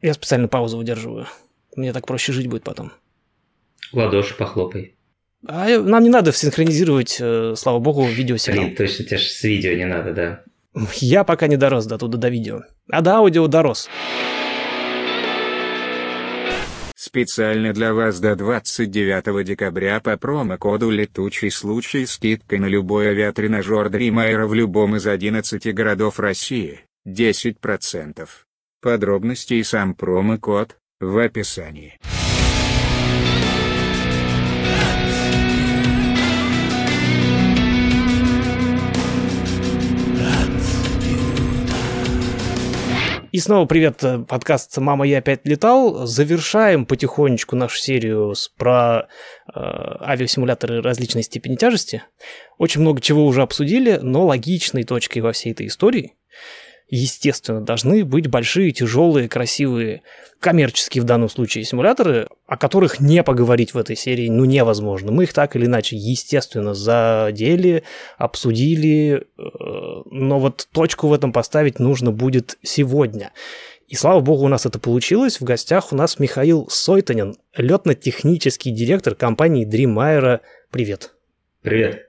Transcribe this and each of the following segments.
Я специально паузу выдерживаю. Мне так проще жить будет потом. Ладоши похлопай. А нам не надо синхронизировать, э, слава богу, видеосигнал. Блин, точно, тебе же с видео не надо, да. Я пока не дорос до туда до видео. А до аудио дорос. Специально для вас до 29 декабря по промокоду «Летучий случай» скидкой на любой авиатренажер Dreamaier в любом из 11 городов России, 10%. Подробности и сам промокод в описании. И снова привет, э, подкаст «Мама, я опять летал». Завершаем потихонечку нашу серию с, про э, авиасимуляторы различной степени тяжести. Очень много чего уже обсудили, но логичной точкой во всей этой истории естественно, должны быть большие, тяжелые, красивые, коммерческие в данном случае симуляторы, о которых не поговорить в этой серии ну невозможно. Мы их так или иначе, естественно, задели, обсудили, э, но вот точку в этом поставить нужно будет сегодня. И слава богу, у нас это получилось. В гостях у нас Михаил Сойтанин, летно-технический директор компании Dreamaier. Привет. Привет.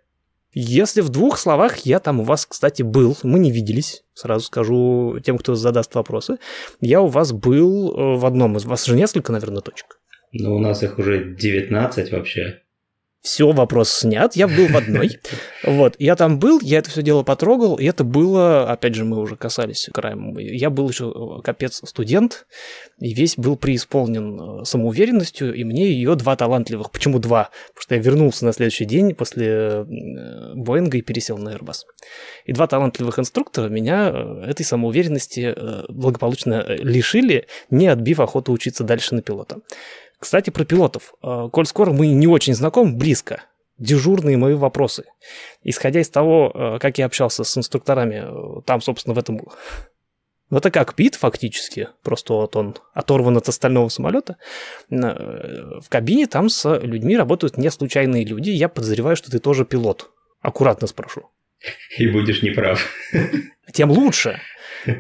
Если в двух словах, я там у вас, кстати, был, мы не виделись, сразу скажу тем, кто задаст вопросы. Я у вас был э, в одном из, вас же несколько, наверное, точек. Ну, у нас их уже 19 вообще. Все, вопрос снят, я был в одной. Вот, я там был, я это все дело потрогал, и это было, опять же, мы уже касались краем, я был еще э, капец студент, и весь был преисполнен э, самоуверенностью, и мне ее два талантливых. Почему два? Потому что я вернулся на следующий день после э, Боинга и пересел на Airbus. И два талантливых инструктора меня этой самоуверенности благополучно лишили, не отбив охоту учиться дальше на пилота. Кстати, про пилотов. Э, коль скоро мы не очень знакомы, близко. Дежурные мои вопросы. Исходя из того, э, как я общался с инструкторами, э, там, собственно, в этом... Ну, это как пит фактически, просто вот он оторван от остального самолета. В кабине там с людьми работают не случайные люди. Я подозреваю, что ты тоже пилот. Аккуратно спрошу. И будешь неправ. Тем лучше.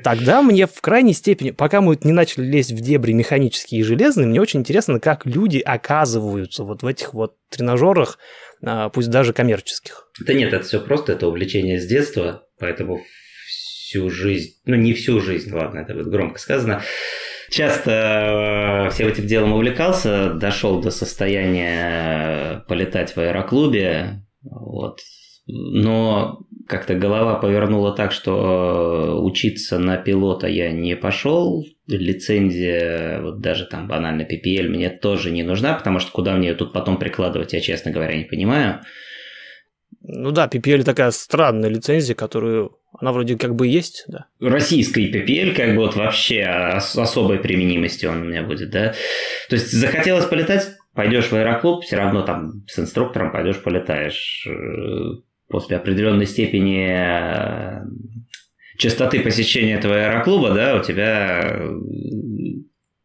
Тогда мне в крайней степени, пока мы не начали лезть в дебри механические и железные, мне очень интересно, как люди оказываются вот в этих вот тренажерах, а, пусть даже коммерческих. Да нет, это все просто, это увлечение с детства, поэтому всю жизнь, ну не всю жизнь, ладно, это будет громко сказано, часто э, всем этим делом увлекался, дошел до состояния полетать в аэроклубе, вот, но как-то голова повернула так, что э, учиться на пилота я не пошел. Лицензия, вот даже там банально PPL мне тоже не нужна, потому что куда мне ее тут потом прикладывать, я, честно говоря, не понимаю. Ну да, PPL такая странная лицензия, которую она вроде как бы есть, да. Российский PPL как бы вот вообще особой применимости он у меня будет, да. То есть захотелось полетать, пойдешь в аэроклуб, все равно там с инструктором пойдешь полетаешь после определенной степени э, частоты посещения этого аэроклуба, да, у тебя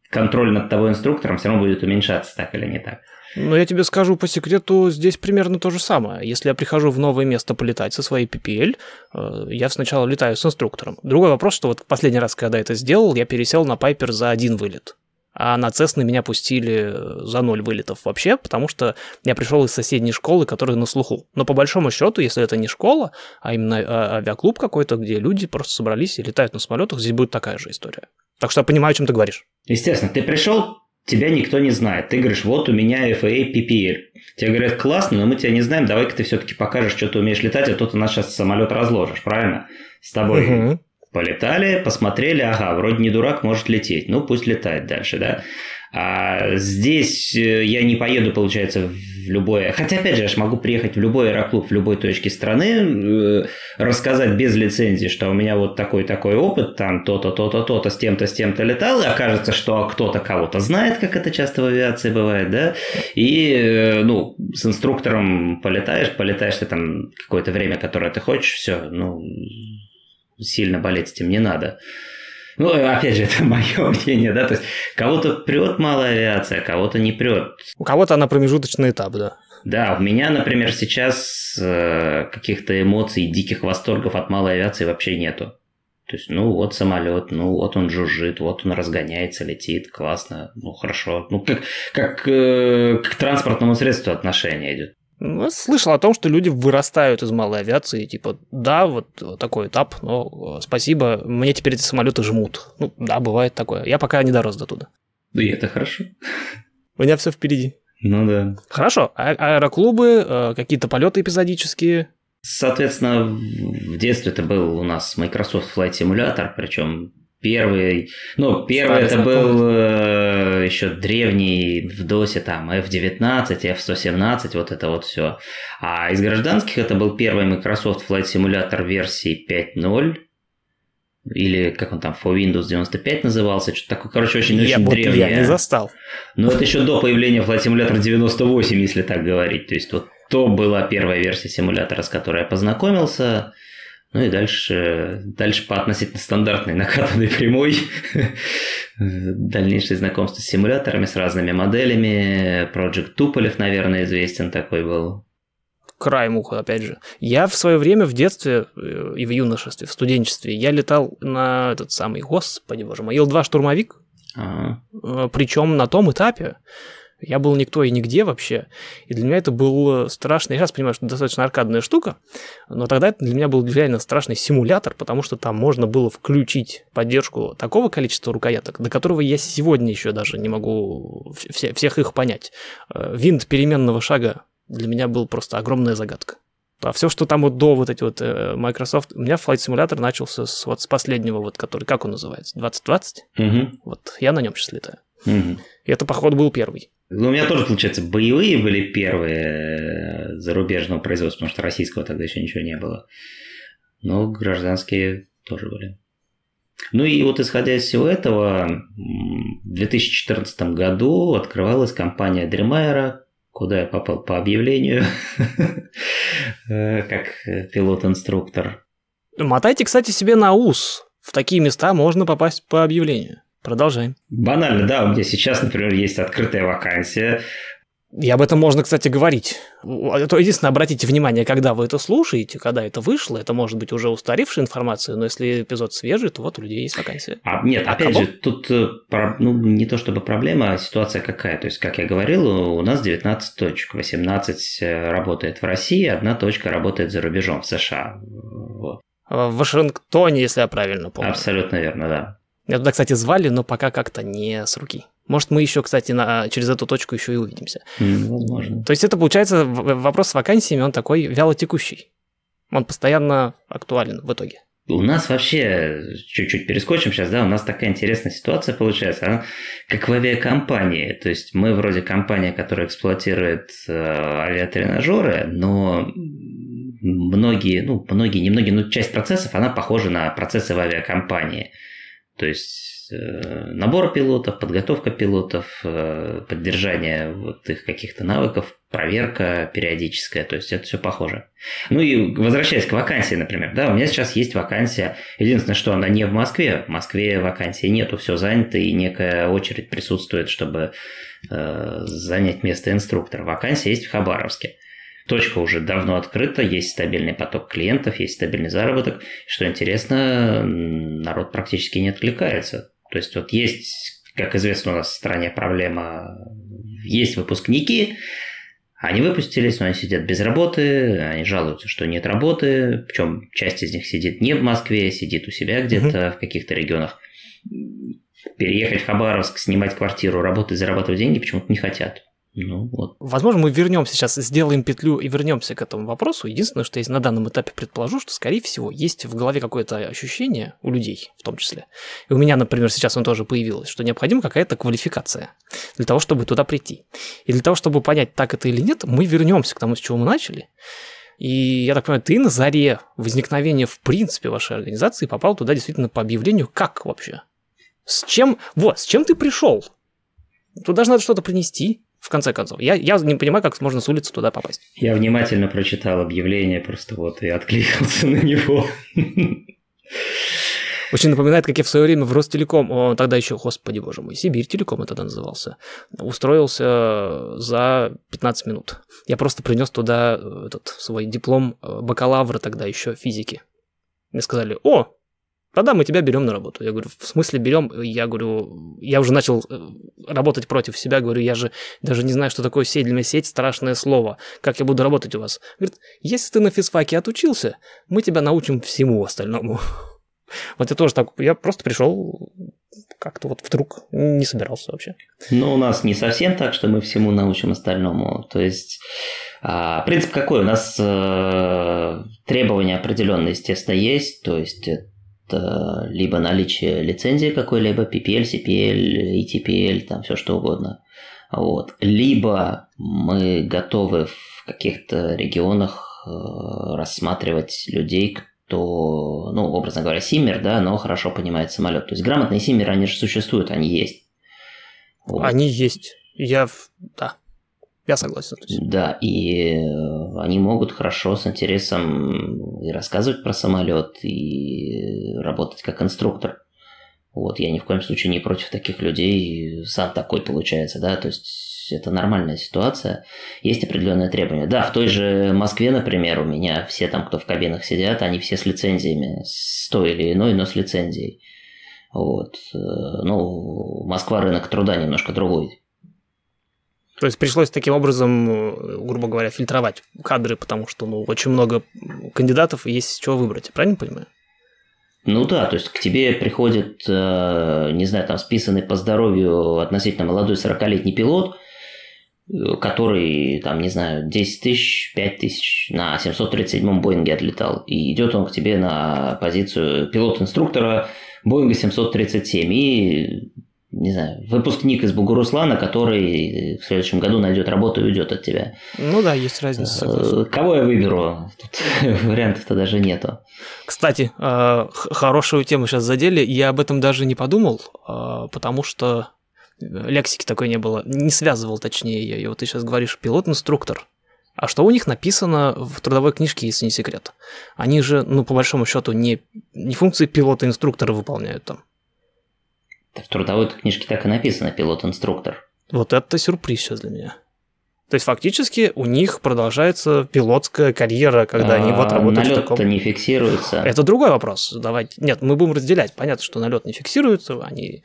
контроль над того инструктором все равно будет уменьшаться, так или не так. Но я тебе скажу по секрету, здесь примерно то же самое. Если я прихожу в новое место полетать со своей PPL, э, я сначала летаю с инструктором. Другой вопрос, что вот последний раз, когда это сделал, я пересел на Пайпер за один вылет а на Цесны меня пустили за ноль вылетов вообще, потому что я пришел из соседней школы, которая на слуху. Но по большому счету, если это не школа, а именно а, авиаклуб какой-то, где люди просто собрались и летают на самолетах, здесь будет такая же история. Так что я понимаю, о чем ты говоришь. Естественно, ты пришел, тебя никто не знает. Ты говоришь, вот у меня FAA PPL. Тебе говорят, классно, но мы тебя не знаем, давай-ка ты все-таки покажешь, что ты умеешь летать, а то ты наш сейчас самолет разложишь, правильно? С тобой угу. Полетали, посмотрели, ага, вроде не дурак, может лететь. Ну, пусть летает дальше, да. А здесь э, я не поеду, получается, в любое... Хотя, опять же, я же могу приехать в любой аэроклуб в любой точке страны, э, рассказать без лицензии, что у меня вот такой-такой опыт, там то-то, то-то, то-то, с тем-то, с тем-то летал, и окажется, что кто-то кого-то знает, как это часто в авиации бывает, да, и, э, ну, с инструктором полетаешь, полетаешь ты там какое-то время, которое ты хочешь, все, ну, сильно болеть этим не надо. Ну, опять же, это мое мнение, да, то есть кого-то прет малая авиация, кого-то не прет. У кого-то она промежуточный этап, да. Да, у меня, например, сейчас э, каких-то эмоций, диких восторгов от малой авиации вообще нету. То есть, ну вот самолет, ну вот он жужжит, вот он разгоняется, летит, классно, ну хорошо. Ну как, как э, к транспортному средству отношение идет. Ну, слышал о том, что люди вырастают из малой авиации, типа, да, вот такой этап, но э, спасибо, мне теперь эти самолеты жмут. Ну, да, бывает такое. Я пока не дорос до туда. Ну и это хорошо. У меня все впереди. Ну да. Хорошо. А аэроклубы, э, какие-то полеты эпизодические, Соответственно, в детстве это был у нас Microsoft Flight Simulator, причем первый, ну, первый Старый это был э, еще древний в DOS, там, F19, F117, вот это вот все. А из гражданских это был первый Microsoft Flight Simulator версии 5.0, или как он там, for Windows 95 назывался, что-то такое, короче, очень, я очень древнее. Я не застал. Но это еще до появления Flight Simulator 98, если так говорить. То есть вот то была первая версия симулятора, с которой я познакомился. Ну и дальше, дальше по относительно стандартной накатанной прямой дальнейшее знакомство с симуляторами, с разными моделями. Project Туполев, наверное, известен такой был. Краем уха, опять же. Я в свое время в детстве э, и в юношестве, в студенчестве, я летал на этот самый, господи боже мой, Ил-2 штурмовик. Ага. Э, Причем на том этапе, я был никто и нигде вообще. И для меня это был страшный... Я сейчас понимаю, что это достаточно аркадная штука, но тогда это для меня был реально страшный симулятор, потому что там можно было включить поддержку такого количества рукояток, до которого я сегодня еще даже не могу все, всех их понять. Э, винт переменного шага для меня был просто огромная загадка. А все, что там вот до вот эти вот э, Microsoft, у меня Flight Simulator начался с, вот с последнего, вот который, как он называется, 2020? Угу. Вот я на нем сейчас летаю. Угу. И это, походу, был первый. Ну, у меня тоже, получается, боевые были первые э, зарубежного производства, потому что российского тогда еще ничего не было. Но гражданские тоже были. Ну и вот исходя из всего этого, в 2014 году открывалась компания Dreamera, куда я попал по объявлению, э, как пилот-инструктор. Мотайте, кстати, себе на ус. В такие места можно попасть по объявлению. Продолжаем. Банально, да, у меня сейчас, например, есть открытая вакансия. И об этом можно, кстати, говорить. То единственное, обратите внимание, когда вы это слушаете, когда это вышло, это может быть уже устаревшая информация, но если эпизод свежий, то вот у людей есть вакансия. А, нет, а опять кого? же, тут э, ну, не то чтобы проблема, а ситуация какая. То есть, как я говорил, у нас 19 точек, 18 э, работает в России, одна точка работает за рубежом, в США. Вот. В Вашингтоне, если я правильно помню. Абсолютно верно, да. Меня туда, кстати, звали, но пока как-то не с руки. Может, мы еще, кстати, на, через эту точку еще и увидимся. Возможно. То есть это, получается, вопрос с вакансиями, он такой вялотекущий. Он постоянно актуален в итоге. У нас вообще, чуть-чуть перескочим сейчас, да, у нас такая интересная ситуация получается, она как в авиакомпании. То есть мы вроде компания, которая эксплуатирует э, авиатренажеры, но многие, ну, многие, немногие, но часть процессов, она похожа на процессы в авиакомпании. То есть э, набор пилотов, подготовка пилотов, э, поддержание вот их каких-то навыков, проверка периодическая, то есть это все похоже. Ну и возвращаясь к вакансии, например, да, у меня сейчас есть вакансия, единственное, что она не в Москве, в Москве вакансии нету, все занято и некая очередь присутствует, чтобы э, занять место инструктора. Вакансия есть в Хабаровске. Точка уже давно открыта, есть стабильный поток клиентов, есть стабильный заработок. Что интересно, народ практически не отвлекается. То есть вот есть, как известно, у нас в стране проблема, есть выпускники, они выпустились, но они сидят без работы, они жалуются, что нет работы, причем часть из них сидит не в Москве, сидит у себя где-то угу. в каких-то регионах. Переехать в Хабаровск, снимать квартиру, работать, зарабатывать деньги почему-то не хотят. Ну, вот. Возможно, мы вернемся сейчас, сделаем петлю и вернемся к этому вопросу. Единственное, что я на данном этапе предположу, что, скорее всего, есть в голове какое-то ощущение у людей, в том числе. И у меня, например, сейчас он тоже появилось, что необходима какая-то квалификация для того, чтобы туда прийти. И для того, чтобы понять, так это или нет, мы вернемся к тому, с чего мы начали. И я так понимаю, ты на заре возникновения, в принципе, вашей организации попал туда действительно по объявлению. Как вообще? С чем? Вот, с чем ты пришел? Туда же надо что-то принести в конце концов. Я, я не понимаю, как можно с улицы туда попасть. Я внимательно прочитал объявление просто вот и откликался на него. Очень напоминает, как я в свое время в Ростелеком, он тогда еще, господи боже мой, Сибирь Телеком это тогда назывался, устроился за 15 минут. Я просто принес туда этот свой диплом бакалавра тогда еще физики. Мне сказали, о, да-да, мы тебя берем на работу. Я говорю, в смысле берем? Я говорю, я уже начал э, работать против себя, говорю, я же даже не знаю, что такое сеть. Для меня сеть страшное слово. Как я буду работать у вас? Говорит, если ты на физфаке отучился, мы тебя научим всему остальному. Вот я тоже так, я просто пришел как-то вот вдруг не собирался вообще. Ну, у нас не совсем так, что мы всему научим остальному. То есть, а, принцип какой? У нас э, требования определенные, естественно, есть. То есть, это либо наличие лицензии какой-либо, PPL, CPL, ETPL, там все что угодно. Вот. Либо мы готовы в каких-то регионах э, рассматривать людей, то, ну, образно говоря, симмер, да, но хорошо понимает самолет. То есть грамотные симмеры, они же существуют, они есть. Вот. Они есть. Я, да, я согласен. Да, и э, они могут хорошо, с интересом и рассказывать про самолет, и работать как инструктор. Вот, я ни в коем случае не против таких людей, сам такой получается, да, то есть это нормальная ситуация. Есть определенные требования. Да, в той же Москве, например, у меня все там, кто в кабинах сидят, они все с лицензиями, с той или иной, но с лицензией. Вот. Э, ну, Москва рынок труда немножко другой. То есть пришлось таким образом, э, грубо говоря, фильтровать кадры, потому что ну, очень много кандидатов, и есть с чего выбрать, правильно понимаю? Ну да, то есть к тебе приходит, э, не знаю, там списанный по здоровью относительно молодой 40-летний пилот, который, там, не знаю, 10 тысяч, 5 тысяч на 737-м Боинге отлетал. И идет он к тебе на позицию пилот-инструктора Боинга 737. И, не знаю, выпускник из Бугуруслана, который в следующем году найдет работу и уйдет от тебя. Ну да, есть разница. Согласен. Кого я выберу? Тут вариантов-то даже нету. Кстати, э, хорошую тему сейчас задели. Я об этом даже не подумал, э, потому что лексики такой не было, не связывал точнее я. И вот ты сейчас говоришь пилот-инструктор. А что у них написано в трудовой книжке, если не секрет? Они же, ну, по большому счету, не, не функции пилота-инструктора выполняют там. В трудовой книжке так и написано пилот-инструктор. Вот это сюрприз сейчас для меня. То есть фактически у них продолжается пилотская карьера, когда а, они вот работают налет в таком... не фиксируется. Это другой вопрос. Давайте. Нет, мы будем разделять. Понятно, что налет не фиксируется, они...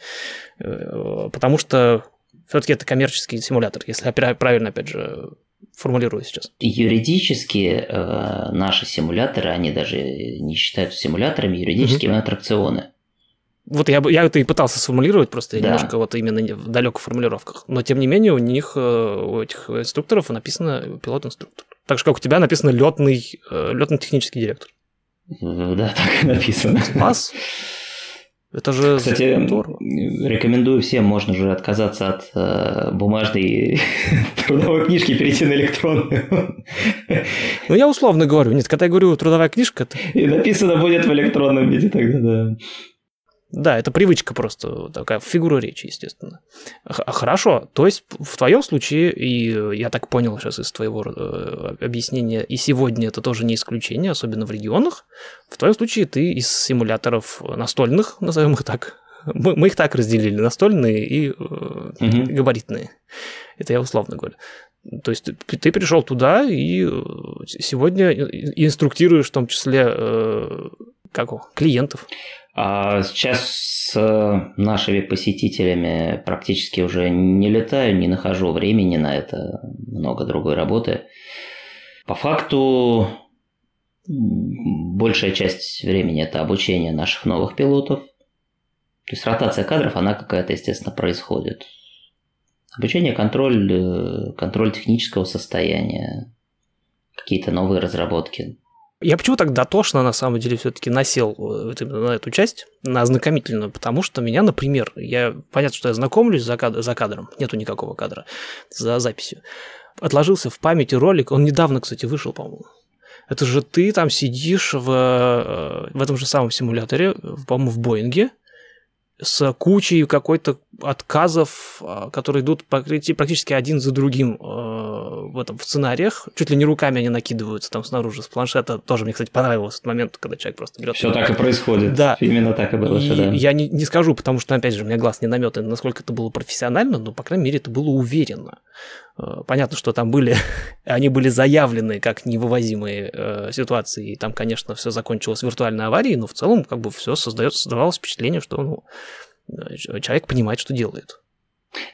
Э, потому что все-таки это коммерческий симулятор, если я правильно, опять же, формулирую сейчас. Юридически э, наши симуляторы, они даже не считаются симуляторами, юридически угу. аттракционы. Вот я, я это и пытался сформулировать, просто да. немножко вот именно в далеких формулировках. Но тем не менее, у них, э, у этих инструкторов написано пилот-инструктор. Так же, как у тебя написано летный, э, летный технический директор. Да, так и написано. Класс. Это же Кстати, здорово. рекомендую всем, можно же отказаться от э, бумажной трудовой книжки перейти на электронную. Ну, я условно говорю. Нет, когда я говорю трудовая книжка... Это... И написано будет в электронном виде тогда, да. Да, это привычка просто, такая фигура речи, естественно. Хорошо, то есть в твоем случае, и я так понял сейчас из твоего э, объяснения, и сегодня это тоже не исключение, особенно в регионах, в твоем случае ты из симуляторов настольных, назовем их так, мы, мы их так разделили, настольные и угу. габаритные. Это я условно говорю. То есть ты, ты пришел туда и э, сегодня инструктируешь в том числе э, как, клиентов. А сейчас с нашими посетителями практически уже не летаю, не нахожу времени на это, много другой работы. По факту большая часть времени это обучение наших новых пилотов. То есть ротация кадров, она какая-то, естественно, происходит. Обучение, контроль, э, контроль технического состояния, какие-то новые разработки. Я почему так дотошно, на самом деле, все-таки насел э, на эту часть, на ознакомительную, потому что меня, например, я, понятно, что я знакомлюсь за, кадр, за кадром, нету никакого кадра, за записью. Отложился в памяти ролик, он недавно, кстати, вышел, по-моему. Это же ты там сидишь в, э, в этом же самом симуляторе, по-моему, в Боинге, с кучей какой-то отказов, а, которые идут практически один за другим э, в этом в сценариях. Чуть ли не руками они накидываются там снаружи с планшета. Тоже мне, кстати, понравился этот момент, когда человек просто берет. Все так и происходит. Да. Именно так и было. И да. Я не, не скажу, потому что, опять же, у меня глаз не наметан, насколько это было профессионально, но, по крайней мере, это было уверенно. Э, понятно, что там были, они были заявлены как невывозимые э, ситуации, и там, конечно, все закончилось виртуальной аварией, но в целом как бы все создает, создавалось впечатление, что ну, человек понимает, что делает.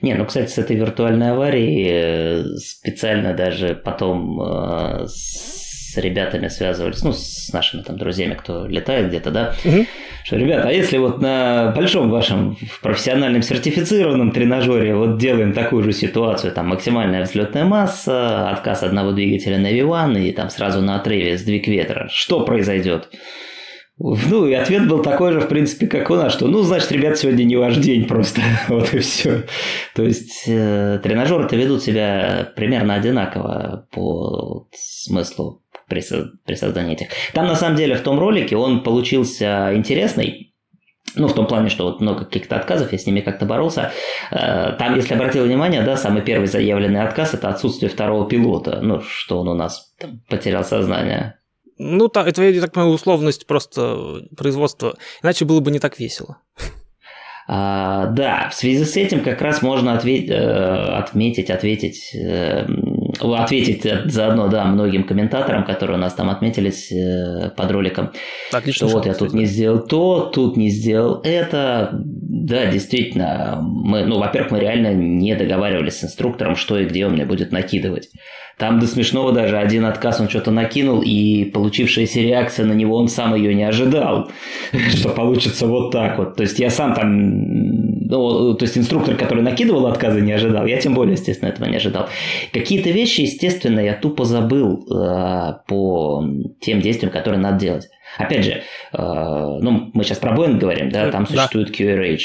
Не, ну, кстати, с этой виртуальной аварией э, специально даже потом э, с ребятами связывались, ну, с нашими там друзьями, кто летает где-то, да, угу. что, ребята, а если вот на большом вашем профессиональном сертифицированном тренажере вот делаем такую же ситуацию, там максимальная взлетная масса, отказ одного двигателя на V1 и там сразу на отрыве сдвиг ветра, что произойдет? Ну, и ответ был такой же, в принципе, как у нас, что, ну, значит, ребят, сегодня не ваш день просто, вот и все. То есть, э, тренажеры-то ведут себя примерно одинаково по смыслу при, при создании этих. Там, на самом деле, в том ролике он получился интересный, ну, в том плане, что вот много каких-то отказов, я с ними как-то боролся. Э, там, если обратил внимание, да, самый первый заявленный отказ – это отсутствие второго пилота, ну, что он у нас потерял сознание. Ну, это, я так понимаю, условность просто производства. Иначе было бы не так весело. А, да, в связи с этим как раз можно ответ, э, отметить, ответить, э, ответить заодно, да, многим комментаторам, которые у нас там отметились э, под роликом. Отлично. Что вот я тут не сделал то, тут не сделал это. Да, действительно, мы, ну, во-первых, мы реально не договаривались с инструктором, что и где он мне будет накидывать. Там до смешного даже один отказ он что-то накинул, и получившаяся реакция на него, он сам ее не ожидал, что получится вот так вот. То есть я сам там ну, то есть инструктор, который накидывал отказы, не ожидал. Я тем более, естественно, этого не ожидал. Какие-то вещи, естественно, я тупо забыл э, по тем действиям, которые надо делать. Опять же, э, ну, мы сейчас про Boeing говорим, да, там существует QRH,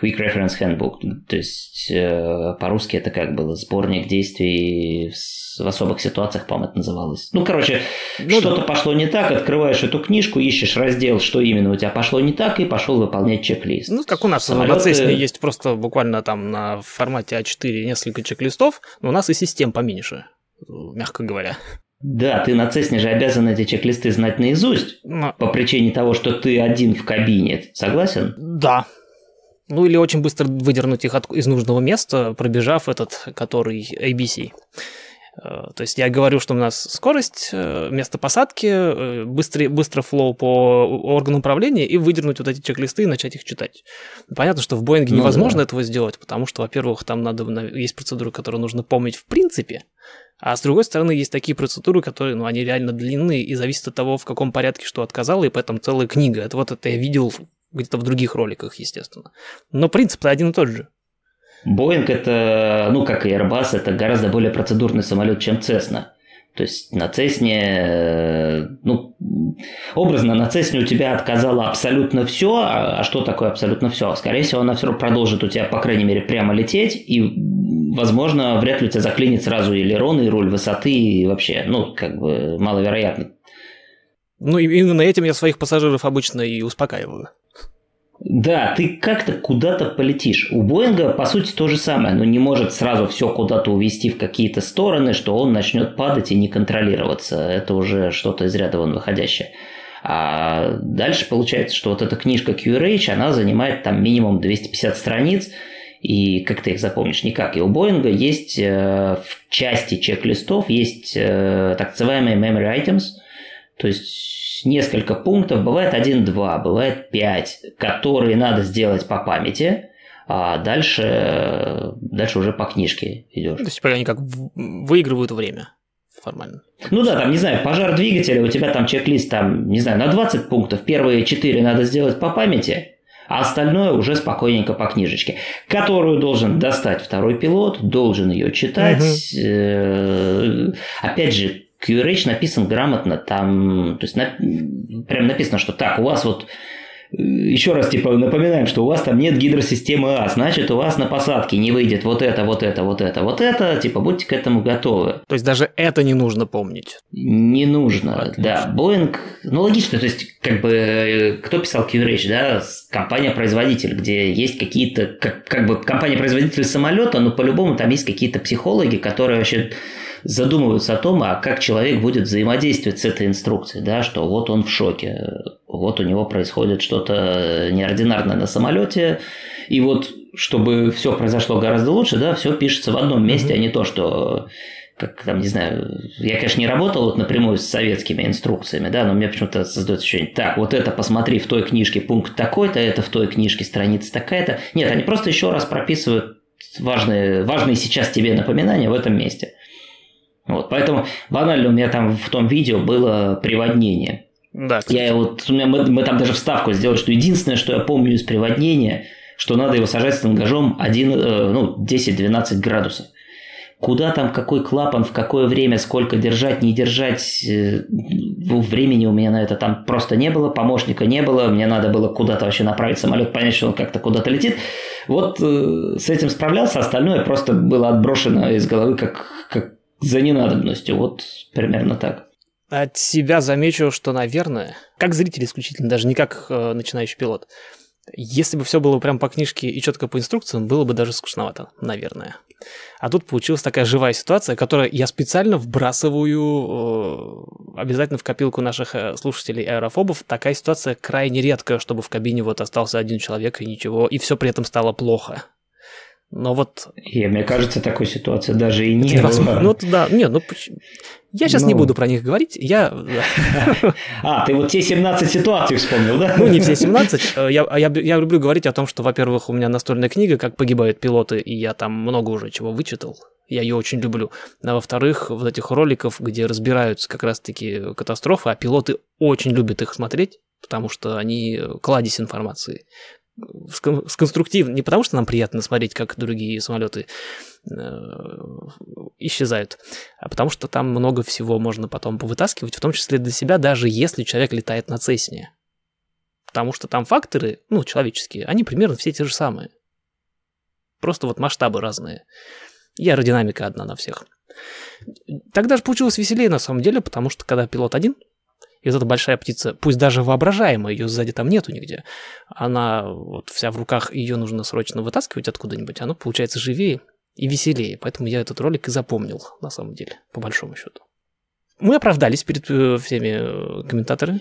Quick Reference Handbook, то есть э, по-русски это как было сборник действий в особых ситуациях, по-моему, это называлось. Ну, короче, ну, что-то да. пошло не так, открываешь эту книжку, ищешь раздел, что именно у тебя пошло не так, и пошел выполнять чек-лист. Ну, как у нас Самолеты... на Цесне есть просто буквально там на формате А4 несколько чек-листов, но у нас и систем поменьше, мягко говоря. Да, ты на Цесне же обязан эти чек-листы знать наизусть Но... по причине того, что ты один в кабине. Согласен? Да. Ну или очень быстро выдернуть их от, из нужного места, пробежав этот, который ABC. Э, то есть я говорю, что у нас скорость, э, место посадки, э, быстрый, быстро флоу по органу управления и выдернуть вот эти чек-листы и начать их читать. Понятно, что в Боинге ну, невозможно да. этого сделать, потому что, во-первых, там надо, есть процедуры, которые нужно помнить в принципе, а с другой стороны, есть такие процедуры, которые, ну, они реально длинные и зависят от того, в каком порядке что отказало, и поэтому целая книга. Это вот это я видел где-то в других роликах, естественно. Но принцип-то один и тот же. Боинг это, ну как и Airbus, это гораздо более процедурный самолет, чем Cessna. То есть на Цесне, ну, образно, на Цесне у тебя отказало абсолютно все. А что такое абсолютно все? Скорее всего, она все равно продолжит у тебя, по крайней мере, прямо лететь. И, возможно, вряд ли у тебя заклинит сразу и элерон, и руль высоты, и вообще, ну, как бы, маловероятно. Ну, именно этим я своих пассажиров обычно и успокаиваю. Да, ты как-то куда-то полетишь. У Боинга, по сути, то же самое, но не может сразу все куда-то увести в какие-то стороны, что он начнет падать и не контролироваться. Это уже что-то из ряда вон выходящее. А дальше получается, что вот эта книжка QRH, она занимает там минимум 250 страниц, и как ты их запомнишь? Никак. И у Боинга есть э, в части чек-листов есть э, так называемые memory items, то есть несколько пунктов, бывает 1-2, бывает 5, которые надо сделать по памяти, а дальше, дальше уже по книжке идешь. То есть они как выигрывают время формально. Ну да, там, не знаю, пожар двигателя, у тебя там чек-лист, там, не знаю, на 20 пунктов, первые 4 надо сделать по памяти, а остальное уже спокойненько по книжечке, которую должен достать второй пилот, должен ее читать. Угу. Опять же, QRH написан грамотно, там, то есть на, прям написано, что так, у вас вот еще раз, типа, напоминаем, что у вас там нет гидросистемы А, значит, у вас на посадке не выйдет вот это, вот это, вот это, вот это, типа, будьте к этому готовы. То есть даже это не нужно помнить? Не нужно, Отлично. да. Боинг, ну, логично, то есть, как бы, кто писал QRH, да, компания-производитель, где есть какие-то, как, как бы, компания-производитель самолета, но по-любому там есть какие-то психологи, которые вообще задумываются о том, а как человек будет взаимодействовать с этой инструкцией, да, что вот он в шоке, вот у него происходит что-то неординарное на самолете, и вот чтобы все произошло гораздо лучше, да, все пишется в одном месте, mm-hmm. а не то, что как там, не знаю, я, конечно, не работал вот напрямую с советскими инструкциями, да, но мне почему-то создается ощущение, так, вот это посмотри в той книжке пункт такой-то, это в той книжке страница такая-то. Нет, они просто еще раз прописывают важные, важные сейчас тебе напоминания в этом месте. Вот, поэтому банально у меня там в том видео было приводнение. Да, кстати. я вот, у меня, мы, мы там даже вставку сделали, что единственное, что я помню из приводнения, что надо его сажать с тангажом 1, э, ну, 10-12 градусов. Куда там, какой клапан, в какое время, сколько держать, не держать, э, времени у меня на это там просто не было, помощника не было, мне надо было куда-то вообще направить самолет, понять, что он как-то куда-то летит. Вот э, с этим справлялся, остальное просто было отброшено из головы как, как за ненадобностью. Вот примерно так. От себя замечу, что, наверное, как зритель исключительно, даже не как э, начинающий пилот, если бы все было прям по книжке и четко по инструкциям, было бы даже скучновато, наверное. А тут получилась такая живая ситуация, которую я специально вбрасываю э, обязательно в копилку наших э, слушателей аэрофобов. Такая ситуация крайне редкая, чтобы в кабине вот остался один человек и ничего, и все при этом стало плохо. Но вот... И мне кажется, такой ситуации даже и не было. Ну, да, нет, ну, я сейчас ну... не буду про них говорить, я... А, ты вот те 17 ситуаций вспомнил, да? Ну, не все 17. Э, я, я, я люблю говорить о том, что, во-первых, у меня настольная книга «Как погибают пилоты», и я там много уже чего вычитал. Я ее очень люблю. А во-вторых, вот этих роликов, где разбираются как раз-таки катастрофы, а пилоты очень любят их смотреть, потому что они кладезь информации сконструктивно, не потому что нам приятно смотреть, как другие самолеты э, исчезают, а потому что там много всего можно потом повытаскивать, в том числе для себя, даже если человек летает на Цесне. Потому что там факторы, ну, человеческие, они примерно все те же самые. Просто вот масштабы разные. И аэродинамика одна на всех. Тогда же получилось веселее на самом деле, потому что когда пилот один, и вот эта большая птица, пусть даже воображаемая, ее сзади там нету нигде, она вот вся в руках, ее нужно срочно вытаскивать откуда-нибудь, она получается живее и веселее. Поэтому я этот ролик и запомнил, на самом деле, по большому счету. Мы оправдались перед э, всеми э, комментаторами.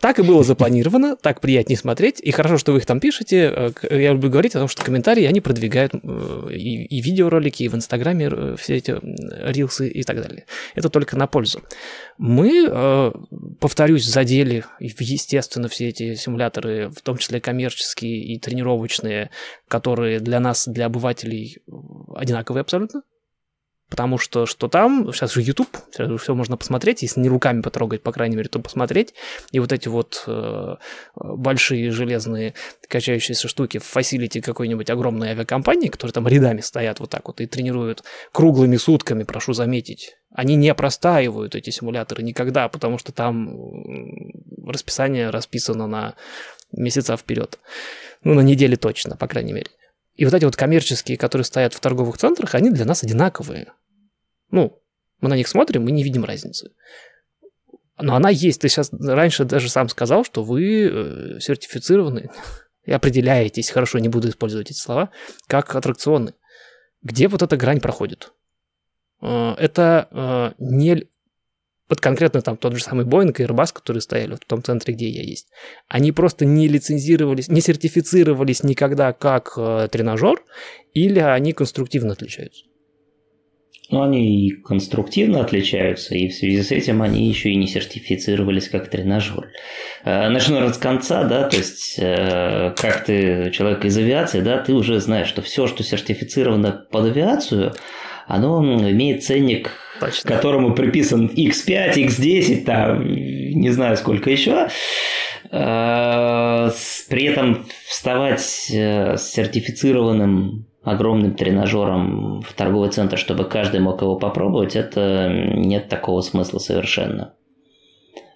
Так и было запланировано, так приятнее смотреть. И хорошо, что вы их там пишете. Э, я люблю говорить о том, что комментарии, они продвигают э, и, и видеоролики, и в Инстаграме э, все эти рилсы и так далее. Это только на пользу. Мы, повторюсь, задели, естественно, все эти симуляторы, в том числе коммерческие и тренировочные, которые для нас, для обывателей, одинаковые абсолютно потому что что там, сейчас же YouTube, сейчас все можно посмотреть, если не руками потрогать, по крайней мере, то посмотреть. И вот эти вот э, большие железные качающиеся штуки в фасилити какой-нибудь огромной авиакомпании, которые там рядами стоят вот так вот и тренируют круглыми сутками, прошу заметить. Они не простаивают, эти симуляторы, никогда, потому что там расписание расписано на месяца вперед. Ну, на неделе точно, по крайней мере. И вот эти вот коммерческие, которые стоят в торговых центрах, они для нас одинаковые. Ну, мы на них смотрим, мы не видим разницы. Но она есть. Ты сейчас раньше даже сам сказал, что вы э, сертифицированы и определяетесь, хорошо, не буду использовать эти слова, как аттракционы. Где вот эта грань проходит? Э, это э, не... Вот конкретно там тот же самый Boeing и Airbus, которые стояли в том центре, где я есть, они просто не лицензировались, не сертифицировались никогда как тренажер, или они конструктивно отличаются? но они и конструктивно отличаются, и в связи с этим они еще и не сертифицировались как тренажер. Э, начну с конца, да, то есть э, как ты человек из авиации, да, ты уже знаешь, что все, что сертифицировано под авиацию, оно имеет ценник, Точно. которому приписан X5, X10, там, не знаю сколько еще. Э, при этом вставать с сертифицированным огромным тренажером в торговый центр, чтобы каждый мог его попробовать, это нет такого смысла совершенно.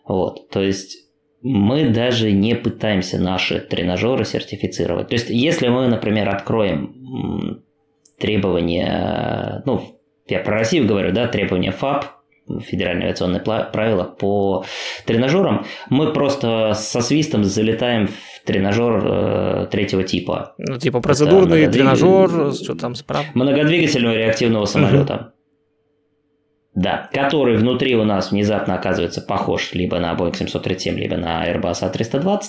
Вот, то есть мы даже не пытаемся наши тренажеры сертифицировать. То есть, если мы, например, откроем требования, ну, я про Россию говорю, да, требования ФАП, федеральные авиационные правила по тренажерам, мы просто со свистом залетаем в тренажер э, третьего типа. Ну, типа процедурный тренажер, что там справа? Многодвигательного реактивного самолета. Да, который внутри у нас внезапно оказывается похож либо на Boeing 737, либо на Airbus A320,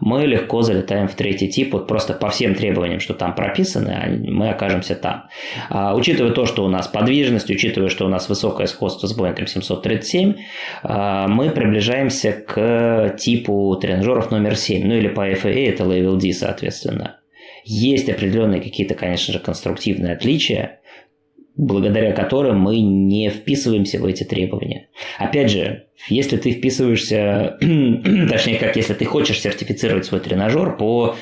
мы легко залетаем в третий тип, вот просто по всем требованиям, что там прописаны, а мы окажемся там. А, учитывая то, что у нас подвижность, учитывая, что у нас высокое сходство с Boeing 737, а, мы приближаемся к типу тренажеров номер 7, ну или по FAA это Level D, соответственно. Есть определенные какие-то, конечно же, конструктивные отличия, благодаря которым мы не вписываемся в эти требования. Опять же, если ты вписываешься, точнее как, если ты хочешь сертифицировать свой тренажер по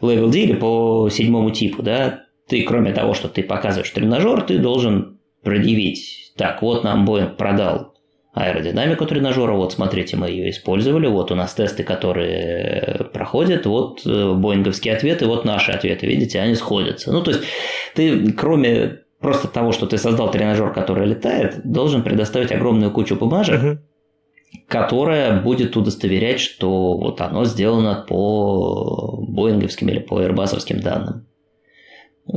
Level D или по седьмому типу, да, ты кроме того, что ты показываешь тренажер, ты должен предъявить, так, вот нам Boeing продал аэродинамику тренажера, вот смотрите, мы ее использовали, вот у нас тесты, которые проходят, вот э, боинговские ответы, вот наши ответы, видите, они сходятся. Ну, то есть ты кроме просто того, что ты создал тренажер, который летает, должен предоставить огромную кучу бумажек, угу. которая будет удостоверять, что вот оно сделано по боинговским или по airbusовским данным.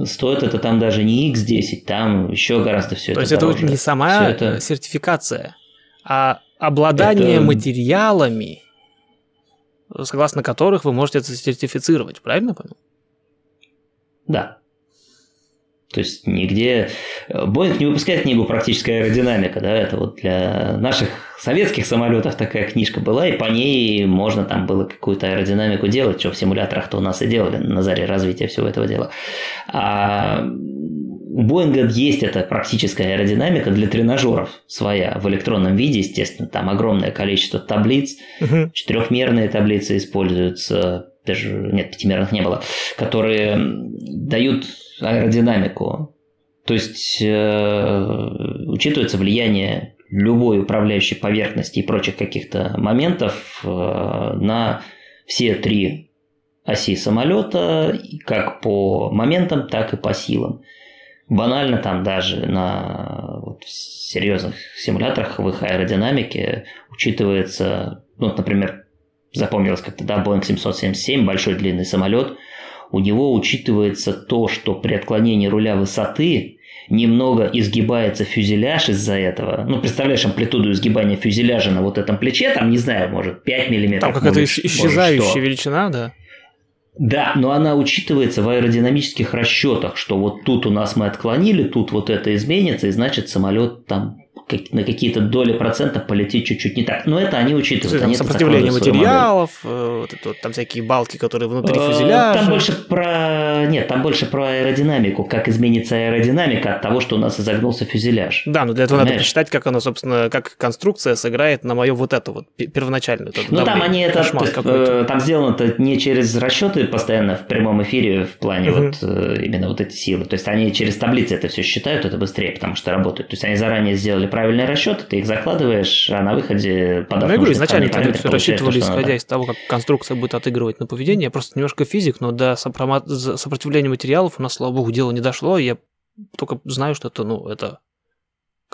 Стоит это там даже не X10, там еще гораздо все То это есть дороже. это не сама это... сертификация, а обладание это... материалами, согласно которых вы можете это сертифицировать, правильно понял? Да. То есть нигде... Боинг не выпускает книгу «Практическая аэродинамика», да, это вот для наших советских самолетов такая книжка была, и по ней можно там было какую-то аэродинамику делать, что в симуляторах-то у нас и делали на заре развития всего этого дела. А у Боинга есть эта практическая аэродинамика для тренажеров своя, в электронном виде, естественно, там огромное количество таблиц, четырехмерные таблицы используются, даже, нет, пятимерных не было, которые дают аэродинамику. То есть э, учитывается влияние любой управляющей поверхности и прочих каких-то моментов э, на все три оси самолета, как по моментам, так и по силам. Банально там даже на вот, серьезных симуляторах в их аэродинамике учитывается, ну, например, запомнилось как-то, да, Boeing 777, большой длинный самолет, у него учитывается то, что при отклонении руля высоты немного изгибается фюзеляж из-за этого. Ну, представляешь амплитуду изгибания фюзеляжа на вот этом плече, там, не знаю, может, 5 миллиметров. Там какая-то исчезающая величина, да? Да, но она учитывается в аэродинамических расчетах, что вот тут у нас мы отклонили, тут вот это изменится, и значит самолет там на какие-то доли процентов полетит чуть-чуть не так. Но это они учитывают. Там они сопротивление материалов, э, вот это, вот, там всякие балки, которые внутри э, фюзеляжа. Там больше про... Нет, там больше про аэродинамику, как изменится аэродинамика от того, что у нас изогнулся фюзеляж. Да, но для этого Понимаешь? надо посчитать, как оно, собственно, как конструкция сыграет на мою вот эту вот первоначальную. Ну, там они это... Есть, э, там сделано это не через расчеты постоянно в прямом эфире в плане угу. вот именно вот эти силы. То есть они через таблицы это все считают, это быстрее, потому что работают. То есть они заранее сделали правильный расчет, ты их закладываешь, а на выходе подав Ну, я говорю, изначально они рассчитывали, исходя надо. из того, как конструкция будет отыгрывать на поведение. Я просто немножко физик, но до сопротивления материалов у нас, слава богу, дело не дошло. Я только знаю, что это, ну, это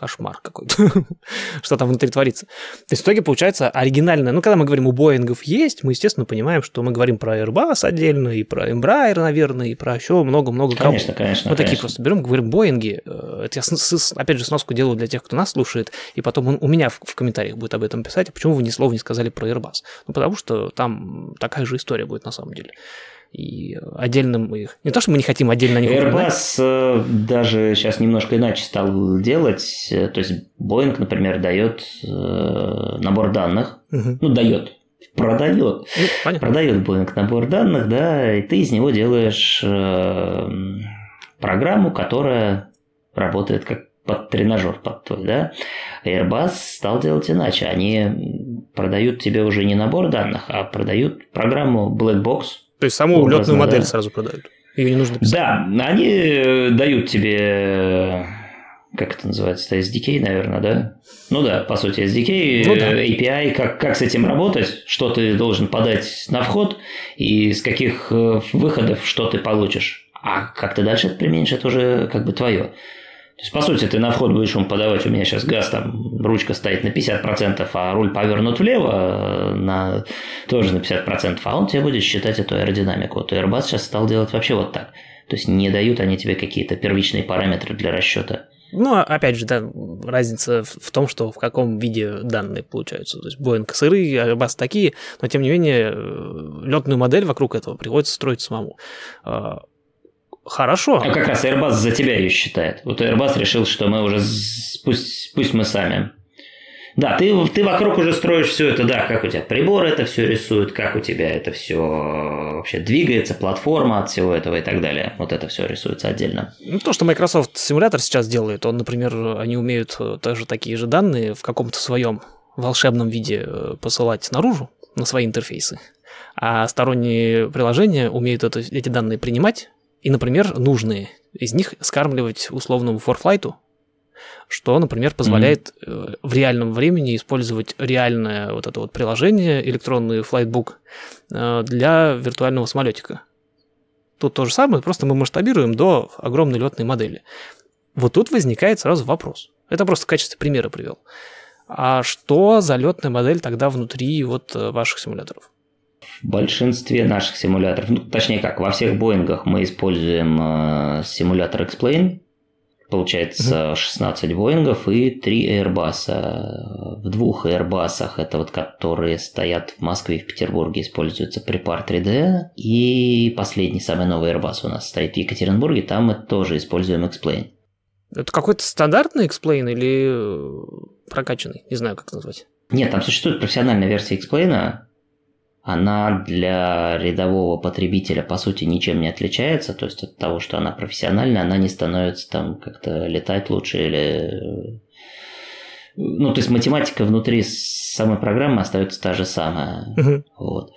кошмар какой-то, что там внутри творится. То есть в итоге получается оригинальное, ну, когда мы говорим, у Боингов есть, мы, естественно, понимаем, что мы говорим про Airbus отдельно, и про Embraer, наверное, и про еще много-много кого. Конечно, конечно. Мы конечно. такие просто берем, говорим, Боинги, э, это я, опять же, сноску делаю для тех, кто нас слушает, и потом он у меня в, в комментариях будет об этом писать, а почему вы ни слова не сказали про Airbus? Ну, потому что там такая же история будет на самом деле и отдельным их... Не то, что мы не хотим отдельно них Airbus э, даже сейчас немножко иначе стал делать. То есть Boeing, например, дает э, набор данных. Угу. Ну, дает. Продает. Ну, продает Boeing набор данных, да, и ты из него делаешь э, программу, которая работает как под тренажер под твой, да. Airbus стал делать иначе. Они продают тебе уже не набор данных, а продают программу Black Box, то есть саму Образно, летную модель да. сразу продают. Ее не нужно писать. Да, они э, дают тебе как это называется, SDK, наверное, да? Ну да, по сути, SDK, Ну да. API, как, как с этим работать, что ты должен подать на вход и с каких э, выходов что ты получишь. А как ты дальше это применишь, это уже как бы твое. То есть, по сути, ты на вход будешь ему подавать, у меня сейчас газ, там, ручка стоит на 50%, а руль повернут влево, э, на, тоже на 50%, а он тебе будет считать эту аэродинамику. Вот Airbus сейчас стал делать вообще вот так. То есть, не дают они тебе какие-то первичные параметры для расчета. Ну, а опять же, да, разница в том, что в каком виде данные получаются. То есть Boeing сырые, Airbus такие, но тем не менее летную модель вокруг этого приходится строить самому. Хорошо. А как раз Airbus за тебя ее считает. Вот Airbus решил, что мы уже... Пусть, пусть мы сами. Да, ты, ты вокруг уже строишь все это, да, как у тебя прибор это все рисует, как у тебя это все вообще двигается, платформа от всего этого и так далее. Вот это все рисуется отдельно. Ну, то, что Microsoft симулятор сейчас делает, он, например, они умеют э, тоже такие же данные в каком-то своем волшебном виде э, посылать наружу на свои интерфейсы. А сторонние приложения умеют это, эти данные принимать и, например, нужные из них скармливать условному форфлайту, что, например, позволяет э, в реальном времени использовать реальное вот это вот приложение, электронный флайтбук, э, для виртуального самолетика. Тут то же самое, просто мы масштабируем до огромной летной модели. Вот тут возникает сразу вопрос. Это просто в качестве примера привел. А что за летная модель тогда внутри вот э, ваших симуляторов? В большинстве наших симуляторов, ну, точнее как, во всех Боингах мы используем э, симулятор Explain. Получается 16 Боингов и 3 Airbus. В двух Airbus, это вот которые стоят в Москве и в Петербурге, используется Prepar 3D. И последний, самый новый Airbus у нас стоит в Екатеринбурге, там мы тоже используем Explain. Это какой-то стандартный X-Plane или э, прокачанный? Не знаю, как это назвать. Нет, там существует профессиональная версия X-Plane. Она для рядового потребителя, по сути, ничем не отличается. То есть от того, что она профессиональная, она не становится там как-то летать лучше или... Ну, то есть математика внутри самой программы остается та же самая. Мгм. Вот.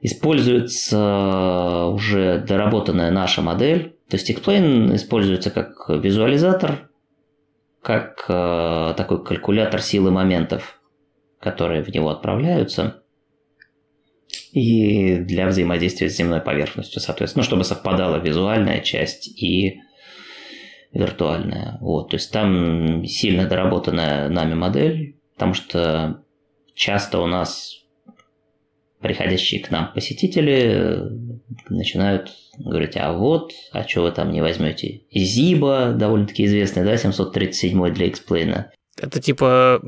Используется уже доработанная наша модель. То есть X-Plane используется как визуализатор, как э, такой калькулятор силы моментов, которые в него отправляются. И для взаимодействия с земной поверхностью, соответственно, ну, чтобы совпадала визуальная часть и виртуальная. Вот, то есть там сильно доработанная нами модель, потому что часто у нас приходящие к нам посетители начинают говорить, а вот, а что вы там не возьмете? Зиба, довольно-таки известный, да, 737 для эксплейна. Это типа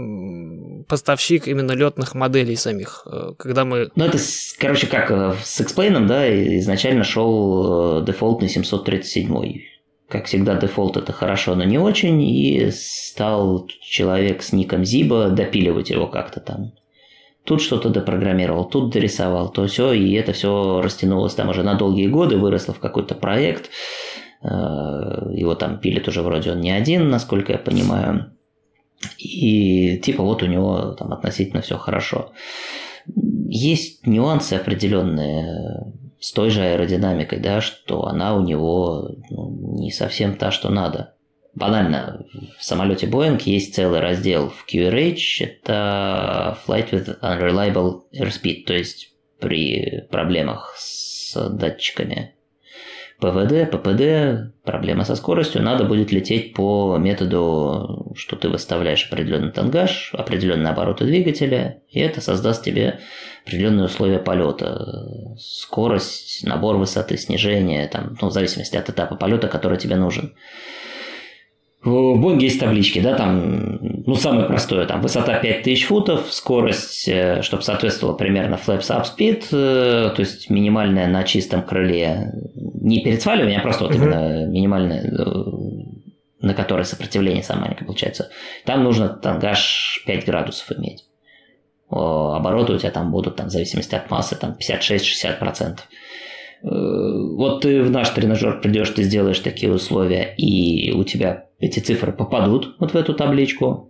поставщик именно летных моделей самих. Э, Когда мы... Ну, это, короче, как э, с X-Plane ом, да, изначально шел э, дефолтный 737. Как всегда, дефолт это хорошо, но не очень, и стал человек с ником Zibo допиливать его как-то там. Тут что-то допрограммировал, тут дорисовал, то все, и это все растянулось там уже на долгие годы, выросло в какой-то проект. Его там пилит уже вроде он не один, насколько я понимаю. И типа вот у него там относительно все хорошо. Есть нюансы определенные с той же аэродинамикой, да, что она у него ну, не совсем та, что надо. Банально, в самолете Boeing есть целый раздел в QRH, это Flight with Unreliable Airspeed, то есть при проблемах с датчиками ПВД, ППД, проблема со скоростью, надо будет лететь по методу, что ты выставляешь определенный тангаж, определенные обороты двигателя, и это создаст тебе определенные условия полета. Скорость, набор высоты, снижение, там, ну, в зависимости от этапа полета, который тебе нужен. В Боинге есть таблички, да, там, ну, самое простое, там, высота 5000 футов, скорость, э, чтобы соответствовала примерно flaps up speed, э, то есть минимальная на чистом крыле, не перед сваливанием, а просто вот именно минимальная, э, на которой сопротивление самое маленькое получается. Там нужно тангаж 5 градусов иметь. Обороты у тебя там будут, там, в зависимости от массы, там 56-60%. Э, Вот ты в наш тренажер придешь, ты сделаешь такие условия, и у тебя эти цифры попадут вот в эту табличку.